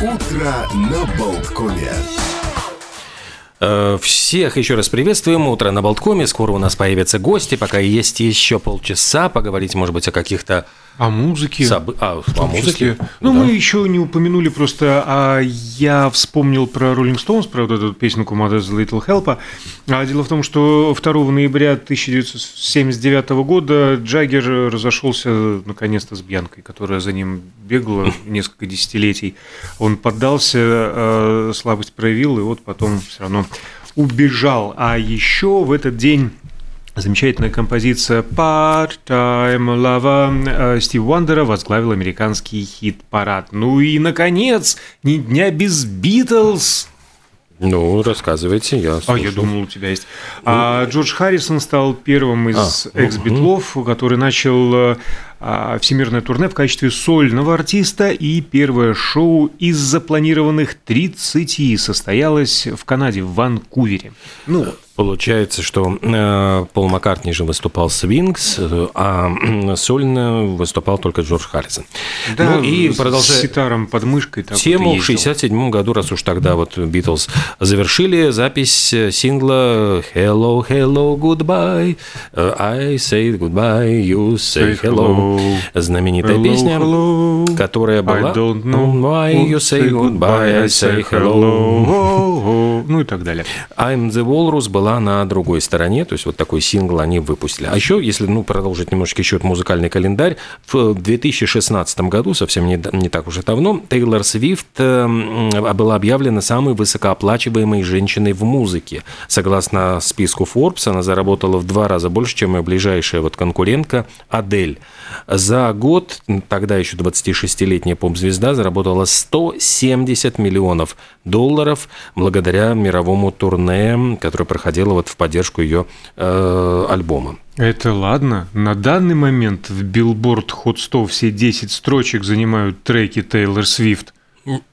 Утро на Болткоме. Э, Всех еще раз приветствуем. Утро на Болткоме. Скоро у нас появятся гости. Пока есть еще полчаса поговорить, может быть, о каких-то О музыке. собы- а, о музыке. Ну, Да. мы еще не упомянули просто, а я вспомнил про Rolling Stones, про вот эту песенку Mother's Little Help. А дело в том, что 2 ноября 1979 года Джаггер разошелся наконец-то с Бьянкой, которая за ним бегала несколько десятилетий. Он поддался, э, слабость проявил, и вот потом все равно убежал. А еще в этот день Замечательная композиция Part-Time Lover э, Стив Уандера возглавил американский хит-парад. Ну и, наконец, ни дня без Битлз. Ну, рассказывайте, я А, я слушаю. думал, у тебя есть. А Джордж Харрисон стал первым из А, ну, экс-битлов, который начал э, всемирное турне в качестве сольного артиста, и первое шоу из запланированных 30 состоялось в Канаде, в Ванкувере. Ну, Получается, что э, Пол Маккартни же выступал с Винкс, э, а м, сольно выступал только Джордж Харрисон. да, ну и с продолжая ситаром под мышкой. так вот тему, в ездил. 67 году, раз уж тогда вот Битлз завершили запись э, сингла «Hello, hello, goodbye», э, «I say goodbye, you Say hello». Знаменитая Hello, песня, hello. которая была I don't know «Why you say goodbye, I say hello». Ну и так далее. I'm the Walrus была на другой стороне, то есть вот такой сингл они выпустили. А еще, если ну, продолжить немножечко еще музыкальный календарь, в 2016 году, совсем не, не так уж и давно, Тейлор Свифт э, м, была объявлена самой высокооплачиваемой женщиной в музыке. Согласно списку Forbes, она заработала в два раза больше, чем ее ближайшая вот конкурентка Адель. За год, тогда еще 26-летняя поп-звезда заработала 170 миллионов долларов благодаря мировому турне, которое проходило вот в поддержку ее э, альбома. Это ладно. На данный момент в Billboard Hot 100 все 10 строчек занимают треки Тейлор Свифт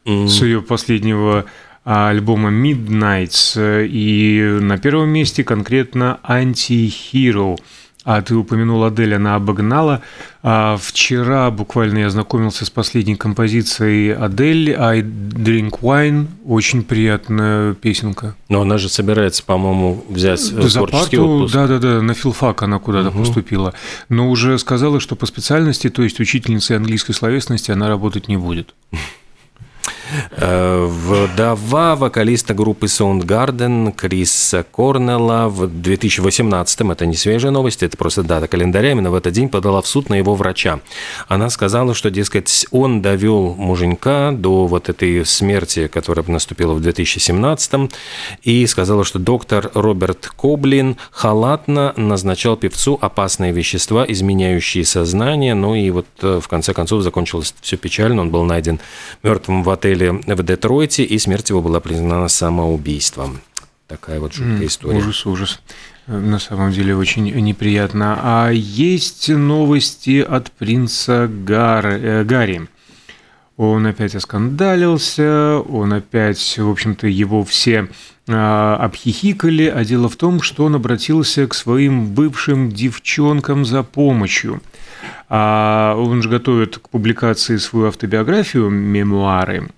с ее последнего а, альбома Midnights. И на первом месте конкретно Anti-Hero. А ты упомянул Адель, она обогнала. А вчера буквально я ознакомился с последней композицией Адель «I Drink Wine». Очень приятная песенка. Но она же собирается, по-моему, взять э, За творческий парту, отпуск. да-да-да, на филфак она куда-то поступила. Но уже сказала, что по специальности, то есть учительницей английской словесности, она работать не будет. Э, Вдова вокалиста группы Soundgarden Криса Корнелла в 2018-м, это не свежая новость, это просто дата календаря, именно в этот день подала в суд на его врача. Она сказала, что, дескать, он довел муженька до вот этой смерти, которая наступила в 2017-м, и сказала, что доктор Роберт Коблин халатно назначал певцу опасные вещества, изменяющие сознание, ну и вот э, в конце концов закончилось все печально, он был найден мертвым в отеле в Детройте, и смерть его была признана самоубийством. Такая вот жуткая история. Ужас, ужас. Э, На самом деле очень неприятно. А есть новости от принца Гар... э, Гарри. Он опять оскандалился, он опять, в общем-то, его все а, обхихикали, а дело в том, что он обратился к своим бывшим девчонкам за помощью. А он же готовит к публикации свою автобиографию, мемуары,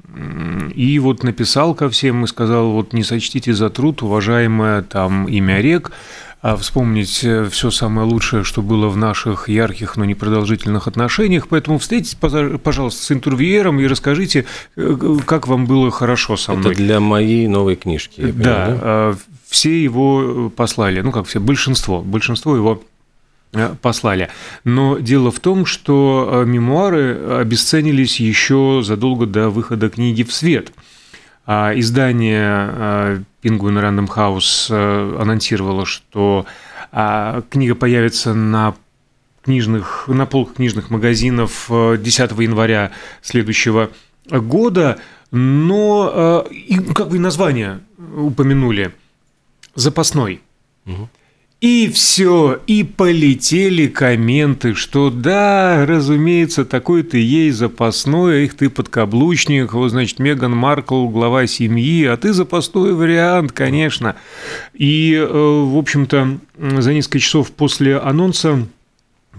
и вот написал ко всем и сказал, вот не сочтите за труд, уважаемое там имя рек, а вспомнить все самое лучшее, что было в наших ярких, но непродолжительных отношениях. Поэтому встретитесь, пожалуйста, с интервьюером и расскажите, э, как вам было хорошо со Это мной. для моей новой книжки. я Да, понимаю, э, все его послали, ну как все, большинство, большинство его э, послали. Но дело в том, что э, мемуары обесценились еще задолго до выхода книги в свет. А Издание э, Penguin Random House э, анонсировало, что а, книга появится на книжных, на полках книжных магазинов э, 10 января следующего года, но э, как вы название упомянули, запасной. И все, и полетели комменты, что да, разумеется, такой ты ей запасной, их ты подкаблучник, вот, значит, Меган Маркл, глава семьи, а ты запасной вариант, конечно. И, э, в общем-то, за несколько часов после анонса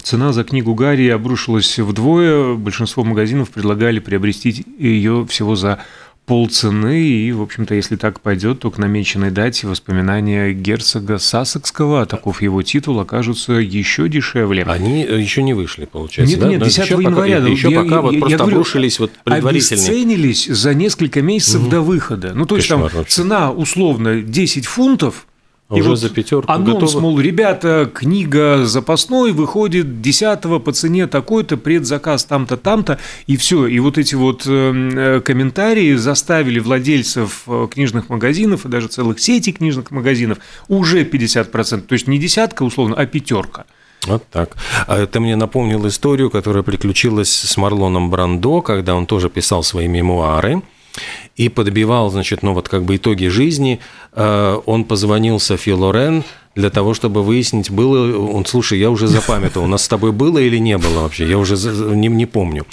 Цена за книгу Гарри обрушилась вдвое. Большинство магазинов предлагали приобрести ее всего за полцены, и, в общем-то, если так пойдет, то к намеченной дате воспоминания герцога Сассекского, таков его титул, окажутся еще дешевле. Они еще не вышли, получается, Нет, да? нет, 10 еще января. Пока, еще я, пока я, вот я, просто я говорю, обрушились вот предварительные. Обесценились за несколько месяцев угу. до выхода. Ну, то есть Кошмар там вообще. цена условно 10 фунтов, А уже за пятерку анонс, готово? мол, ребята, книга запасной выходит 10 по цене такой-то, предзаказ там-то, там-то, и все. И вот эти вот э, комментарии заставили владельцев э, книжных магазинов и даже целых сетей книжных магазинов уже 50%. То есть не десятка, условно, а пятерка. Вот так. А это мне напомнил историю, которая приключилась с Марлоном Брандо, когда он тоже писал свои мемуары и подбивал, значит, ну вот как бы итоги жизни. Э, Он позвонил Софи Лорен для того, чтобы выяснить, было... Он, слушай, я уже запамятовал, у нас с тобой было или не было вообще, я уже не, не помню.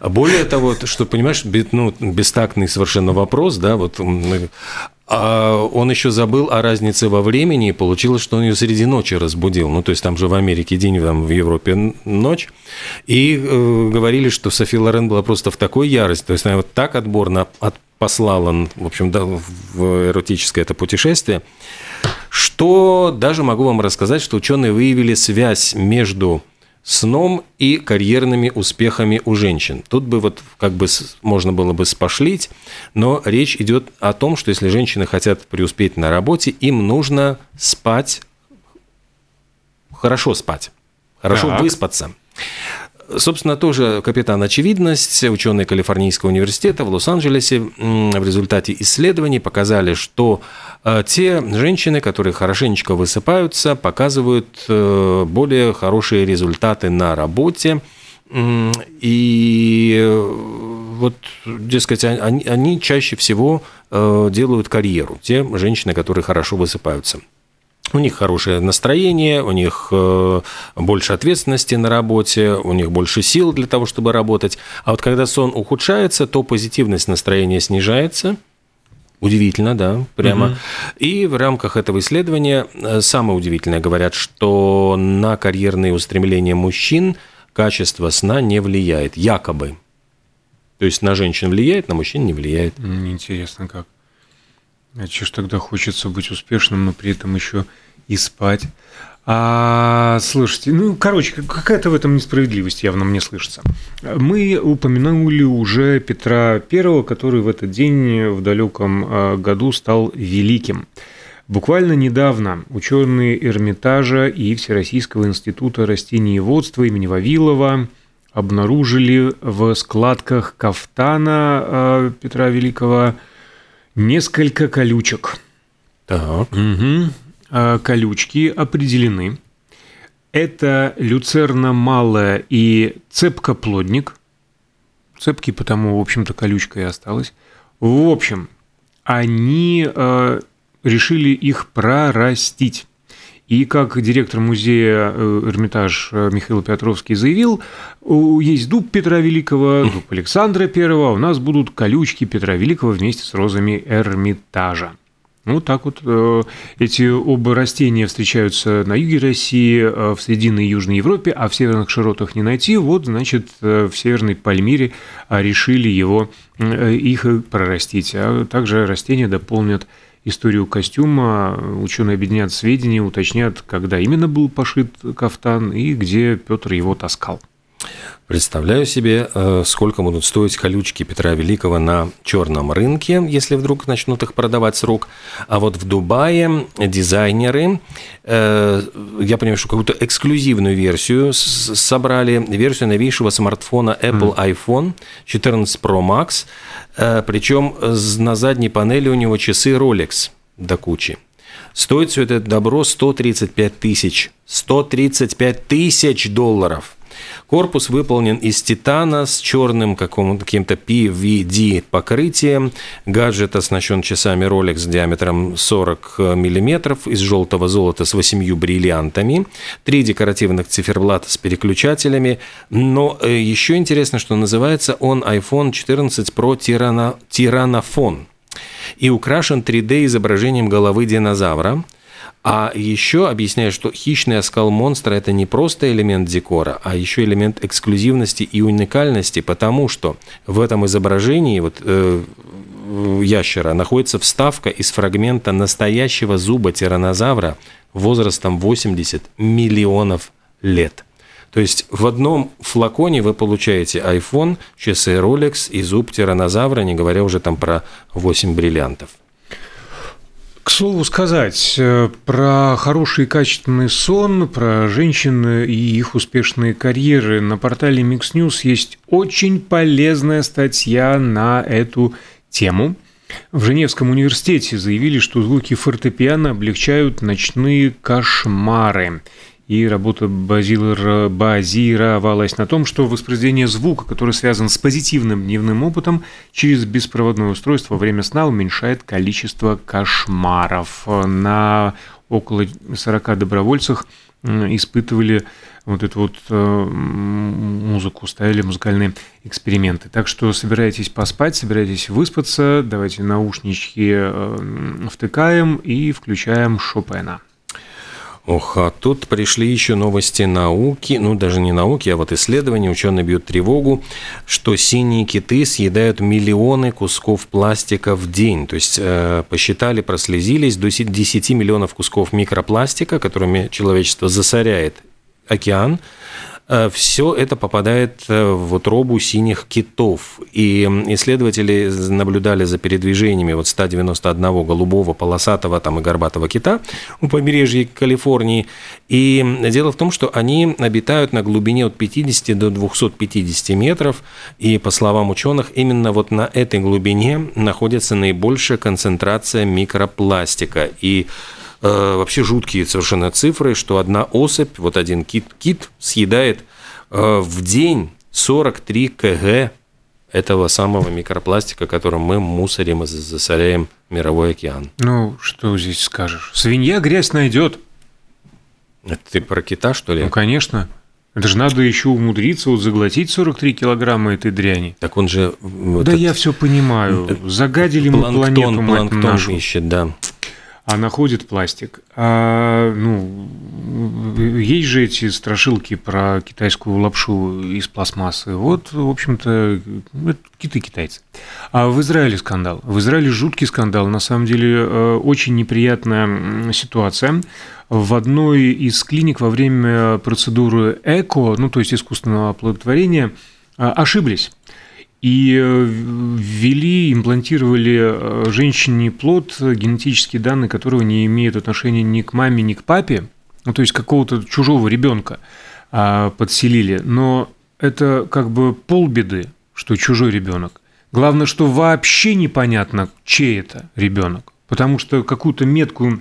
Более того, что, понимаешь, ну, бестактный совершенно вопрос, да, вот а он еще забыл о разнице во времени, и получилось, что он ее среди ночи разбудил. Ну, то есть там же в Америке день, там в Европе ночь. И э, говорили, что Софи Лорен была просто в такой ярости. То есть она вот так отборно от, послала, в общем, да, в эротическое это путешествие, что даже могу вам рассказать, что ученые выявили связь между сном и карьерными успехами у женщин. Тут бы вот как бы можно было бы спошлить, но речь идет о том, что если женщины хотят преуспеть на работе, им нужно спать, хорошо спать, хорошо Так. выспаться. Собственно, тоже капитан очевидность. Ученые Калифорнийского университета в Лос-Анджелесе в результате исследований показали, что э, те женщины, которые хорошенечко высыпаются, показывают э, более хорошие результаты на работе. И э, вот, дескать, а- они, они чаще всего делают карьеру. Те женщины, которые хорошо высыпаются. У них хорошее настроение, у них э, больше ответственности на работе, у них больше сил для того, чтобы работать. А вот когда сон ухудшается, то позитивность настроения снижается. Удивительно, да, прямо. И в рамках этого исследования э, самое удивительное говорят, что на карьерные устремления мужчин качество сна не влияет, якобы. То есть на женщин влияет, на мужчин не влияет. Интересно как. А че ж тогда хочется быть успешным, но при этом еще и спать? А, слушайте, ну, короче, как- какая-то в этом несправедливость явно мне слышится. Мы упомянули уже Петра I, который в этот день в далеком а, году стал великим. Буквально недавно ученые Эрмитажа и Всероссийского института растениеводства имени Вавилова обнаружили в складках кафтана э, Петра Великого несколько колючек. Так. Мгм. А, Колючки определены. Это люцерна малая и цепкоплодник. Цепкий, потому, в общем-то, колючка и осталась. В общем, они э, решили их прорастить. И как директор музея э, Эрмитаж э, Михаил Петровский заявил, есть дуб Петра Великого, дуб Александра Первого, а у нас будут колючки Петра Великого вместе с розами Эрмитажа. Ну, вот так вот э, эти оба растения встречаются на юге России, в Срединной и Южной Европе, а в северных широтах не найти. Вот, значит, в Северной Пальмире решили его, их прорастить. А также растения дополнят историю костюма. Ученые объединят сведения, уточнят, когда именно был пошит кафтан и где Петр его таскал. Представляю себе, э, сколько будут стоить колючки Петра Великого на черном рынке, если вдруг начнут их продавать с рук. А вот в Дубае дизайнеры, э, я понимаю, что какую-то эксклюзивную версию собрали, версию новейшего смартфона Apple iPhone 14 Pro Max, э, причем на задней панели у него часы Rolex до кучи. Стоит все это добро 135 тысяч. 135 тысяч долларов. Корпус выполнен из титана с черным каким-то PVD покрытием. Гаджет оснащен часами Rolex диаметром 40 мм из желтого золота с 8 бриллиантами. Три декоративных циферблата с переключателями. Но э, еще интересно, что называется он iPhone 14 Pro Tirana, Tiranophone и украшен 3D изображением головы динозавра. А еще объясняю, что хищный оскал монстра – это не просто элемент декора, а еще элемент эксклюзивности и уникальности, потому что в этом изображении вот, э, ящера находится вставка из фрагмента настоящего зуба тиранозавра возрастом 80 миллионов лет. То есть в одном флаконе вы получаете iPhone, часы Rolex и зуб тиранозавра, не говоря уже там про 8 бриллиантов. К слову сказать, э, про хороший и качественный сон, про женщин и их успешные карьеры на портале Mix News есть очень полезная статья на эту тему. В Женевском университете заявили, что звуки фортепиано облегчают ночные кошмары и работа базировалась на том, что воспроизведение звука, который связан с позитивным дневным опытом, через беспроводное устройство во время сна уменьшает количество кошмаров. На около 40 добровольцах испытывали вот эту вот э, музыку, ставили музыкальные эксперименты. Так что собирайтесь поспать, собирайтесь выспаться, давайте наушнички э, втыкаем и включаем Шопена. Ох, а тут пришли еще новости науки, ну даже не науки, а вот исследования. Ученые бьют тревогу, что синие киты съедают миллионы кусков пластика в день. То есть э, посчитали, прослезились до 10 миллионов кусков микропластика, которыми человечество засоряет океан. Э, все это попадает э, в утробу синих китов. И исследователи наблюдали за передвижениями вот 191 голубого, полосатого там, и горбатого кита у побережья Калифорнии. И дело в том, что они обитают на глубине от 50 до 250 метров. И, по словам ученых, именно вот на этой глубине находится наибольшая концентрация микропластика. И вообще жуткие совершенно цифры, что одна особь, вот один кит, кит съедает э, в день 43 кг этого самого микропластика, которым мы мусорим и засоряем мировой океан. Ну, что здесь скажешь? Свинья грязь найдет. Это ты про кита, что ли? Ну, конечно. Это же надо еще умудриться вот заглотить 43 килограмма этой дряни. Так он же... Вот да этот... я все понимаю. Загадили мы планету, мать планктон нашу. ищет, да а находит пластик. А, ну, есть же эти страшилки про китайскую лапшу из пластмассы. Вот, в общем-то, киты-китайцы. А в Израиле скандал. В Израиле жуткий скандал. На самом деле, э, очень неприятная ситуация. В одной из клиник во время процедуры ЭКО, ну, то есть искусственного оплодотворения, э, ошиблись и э, ввели, имплантировали э, женщине плод, генетические данные которого не имеют отношения ни к маме, ни к папе, ну, то есть какого-то чужого ребенка а, подселили. Но это как бы полбеды, что чужой ребенок. Главное, что вообще непонятно, чей это ребенок. Потому что какую-то метку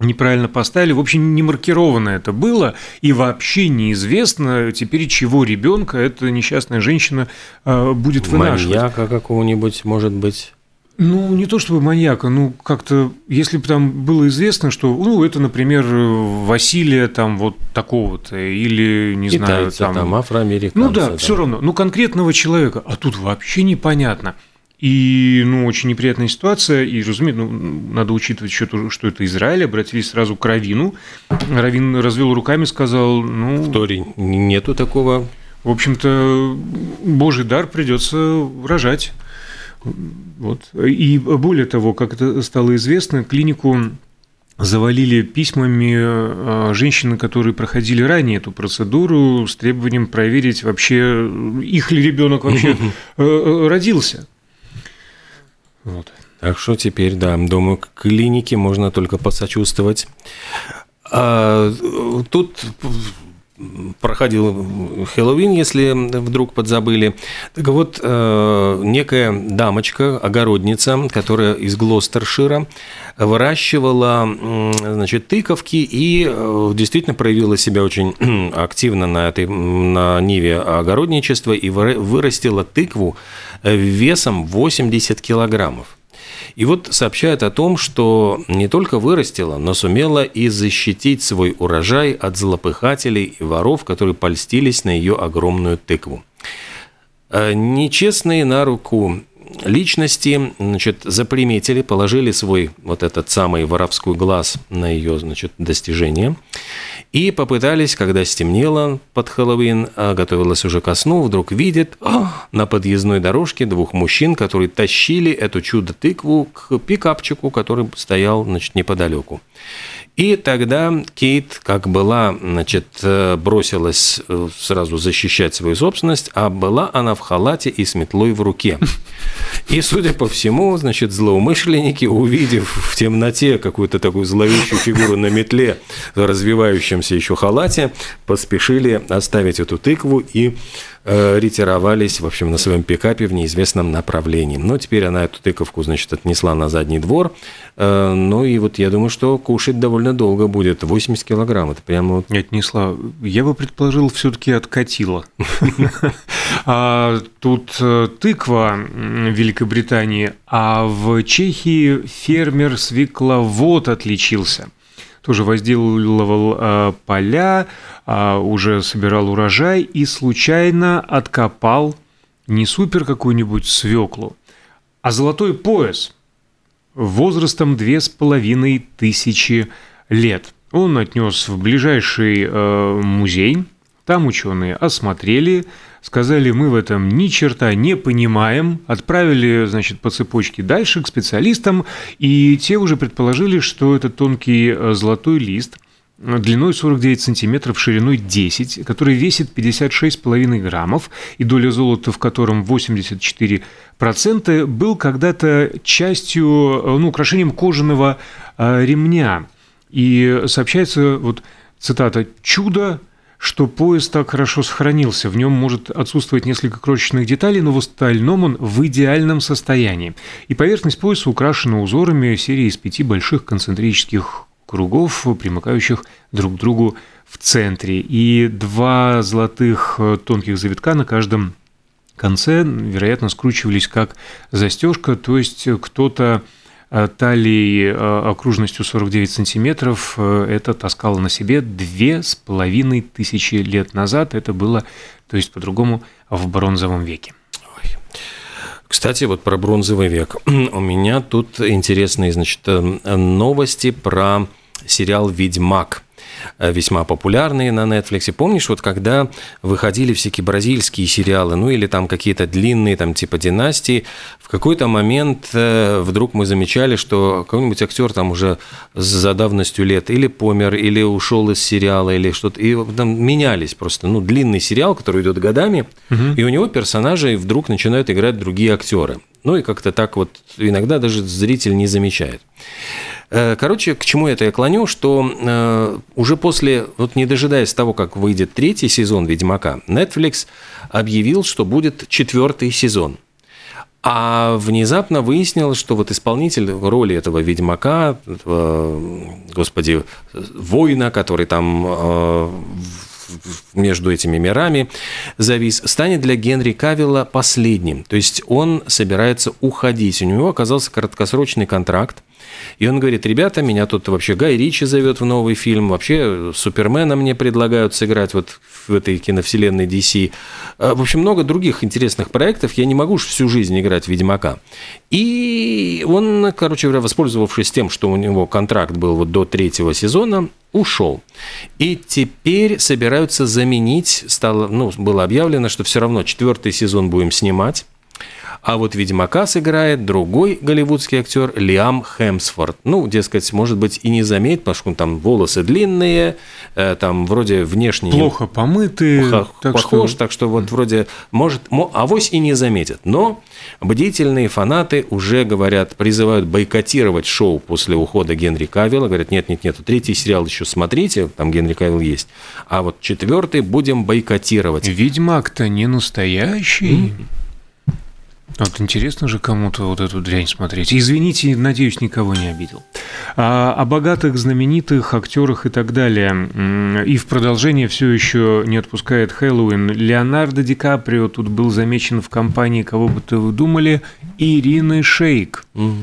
неправильно поставили. В общем, не маркировано это было, и вообще неизвестно теперь, чего ребенка эта несчастная женщина э, будет вынашивать. Маньяка какого-нибудь, может быть. Ну, не то чтобы маньяка, ну, как-то, если бы там было известно, что, ну, это, например, Василия там вот такого-то, или, не Китайцы, знаю, там... там афроамериканцы. Ну да, да, все равно, ну, конкретного человека, а тут вообще непонятно. И, ну, очень неприятная ситуация, и, разумеется, ну, надо учитывать еще то, что это Израиль, обратились сразу к Равину. Равин развел руками, сказал, ну... В Торе нету такого. В общем-то, божий дар придется рожать. Вот. И более того, как это стало известно, клинику завалили письмами а, женщины, которые проходили ранее эту процедуру с требованием проверить вообще, их ли ребенок вообще э, э, родился. Вот. Так что теперь, да, думаю, к клинике можно только посочувствовать. А, тут проходил Хэллоуин, если вдруг подзабыли. Так вот, э, некая дамочка, огородница, которая из Глостершира, выращивала значит, тыковки и э, действительно проявила себя очень активно на, этой, на ниве огородничества и вырастила тыкву э, весом 80 килограммов. И вот сообщают о том, что не только вырастила, но сумела и защитить свой урожай от злопыхателей и воров, которые польстились на ее огромную тыкву. Э, нечестные на руку личности, значит, заприметили, положили свой вот этот самый воровской глаз на ее, значит, достижение и попытались, когда стемнело под Хэллоуин, а готовилась уже ко сну, вдруг видит на подъездной дорожке двух мужчин, которые тащили эту чудо-тыкву к пикапчику, который стоял, значит, неподалеку. И тогда Кейт, как была, значит, э, бросилась э, сразу защищать свою собственность, а была она в халате и с метлой в руке. И, судя по всему, значит, злоумышленники, увидев в темноте какую-то такую зловещую фигуру на метле, развивающемся еще халате, поспешили оставить эту тыкву и Э, ретировались, в общем, на своем пикапе в неизвестном направлении. Но теперь она эту тыковку, значит, отнесла на задний двор. Э, ну и вот я думаю, что кушать довольно долго будет. 80 килограмм, это прямо вот... Отнесла. Я бы предположил, все-таки откатила. А тут э, тыква в Великобритании, а в Чехии фермер-свекловод отличился тоже возделывал э, поля, э, уже собирал урожай и случайно откопал не супер какую-нибудь свеклу, а золотой пояс возрастом две с половиной тысячи лет. Он отнес в ближайший э, музей, там ученые осмотрели, сказали, мы в этом ни черта не понимаем, отправили, значит, по цепочке дальше к специалистам, и те уже предположили, что это тонкий э, золотой лист э, длиной 49 сантиметров, шириной 10, который весит 56,5 граммов, и доля золота в котором 84%, был когда-то частью, э, ну, украшением кожаного ремня. И сообщается, вот цитата, «чудо что пояс так хорошо сохранился. В нем может отсутствовать несколько крошечных деталей, но в остальном он в идеальном состоянии. И поверхность пояса украшена узорами серии из пяти больших концентрических кругов, примыкающих друг к другу в центре. И два золотых э, тонких завитка на каждом конце, вероятно, скручивались как застежка, то есть кто-то Э, талии э, окружностью 49 сантиметров э, это таскало на себе две с половиной тысячи лет назад. Это было, то есть по-другому, в бронзовом веке. Кстати, вот про бронзовый век. У меня тут интересные, значит, новости про сериал «Ведьмак». Э, весьма популярные на Netflix. Помнишь, вот когда выходили всякие бразильские сериалы, ну или там какие-то длинные, там типа «Династии», в какой-то момент э, вдруг мы замечали, что какой-нибудь актер там уже за давностью лет или помер, или ушел из сериала, или что-то, и там менялись просто, ну, длинный сериал, который идет годами, угу. и у него персонажи вдруг начинают играть другие актеры. Ну и как-то так вот иногда даже зритель не замечает. Э, короче, к чему это я клоню, что э, уже после, вот не дожидаясь того, как выйдет третий сезон «Ведьмака», Netflix объявил, что будет четвертый сезон. А внезапно выяснилось, что вот исполнитель роли этого ведьмака, господи, воина, который там э, между этими мирами завис, станет для Генри Кавилла последним. То есть он собирается уходить. У него оказался краткосрочный контракт. И он говорит, ребята, меня тут вообще Гай Ричи зовет в новый фильм, вообще Супермена мне предлагают сыграть вот в этой киновселенной DC. А, в общем, много других интересных проектов. Я не могу уж всю жизнь играть в Ведьмака. И он, короче говоря, воспользовавшись тем, что у него контракт был вот до третьего сезона, ушел. И теперь собираются заменить, стало, ну, было объявлено, что все равно четвертый сезон будем снимать. А вот Ведьмака сыграет другой голливудский актер Лиам Хемсфорд. Ну, дескать, может быть, и не заметит, потому что там волосы длинные, э, там вроде внешне... Плохо помытые. Так похож, что... так что вот вроде может... Авось и не заметит. Но бдительные фанаты уже говорят, призывают бойкотировать шоу после ухода Генри Кавилла. Говорят, нет-нет-нет, третий сериал еще смотрите, там Генри Кавилл есть. А вот четвертый будем бойкотировать. Ведьмак-то не настоящий. Mm-hmm. Вот интересно же кому-то вот эту дрянь смотреть. Извините, надеюсь, никого не обидел. А, о богатых, знаменитых актерах и так далее. И в продолжение все еще не отпускает Хэллоуин. Леонардо Ди Каприо тут был замечен в компании, кого бы то вы думали, Ирины Шейк. Угу.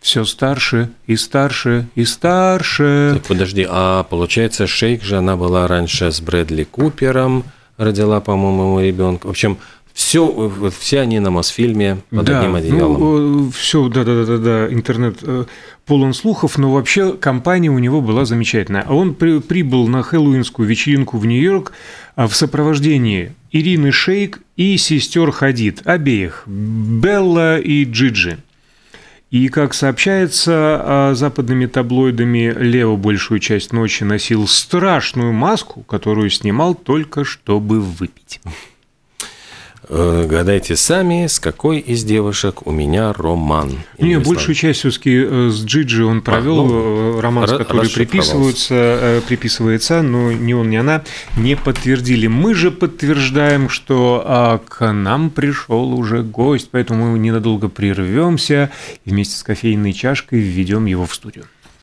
Все старше и старше и старше. Так, подожди, а получается, Шейк же она была раньше с Брэдли Купером, родила, по-моему, ребенка. В общем, Все, все они на Мосфильме под да, одним одеялом. Ну, все, да, да, да, да, интернет э, полон слухов, но вообще компания у него была замечательная. Он при, прибыл на хэллоуинскую вечеринку в Нью-Йорк а, в сопровождении Ирины Шейк и сестер Хадид, обеих, Белла и Джиджи. И, как сообщается а, западными таблоидами, Лео большую часть ночи носил страшную маску, которую снимал только чтобы выпить. Э, гадайте сами, с какой из девушек у меня роман. Не, большую часть все-таки э, с Джиджи он провел а, ну, э, роман, который приписывается, приписывается, но ни он, ни она не подтвердили. Мы же подтверждаем, что а, к нам пришел уже гость, поэтому мы ненадолго прервемся и вместе с кофейной чашкой введем его в студию.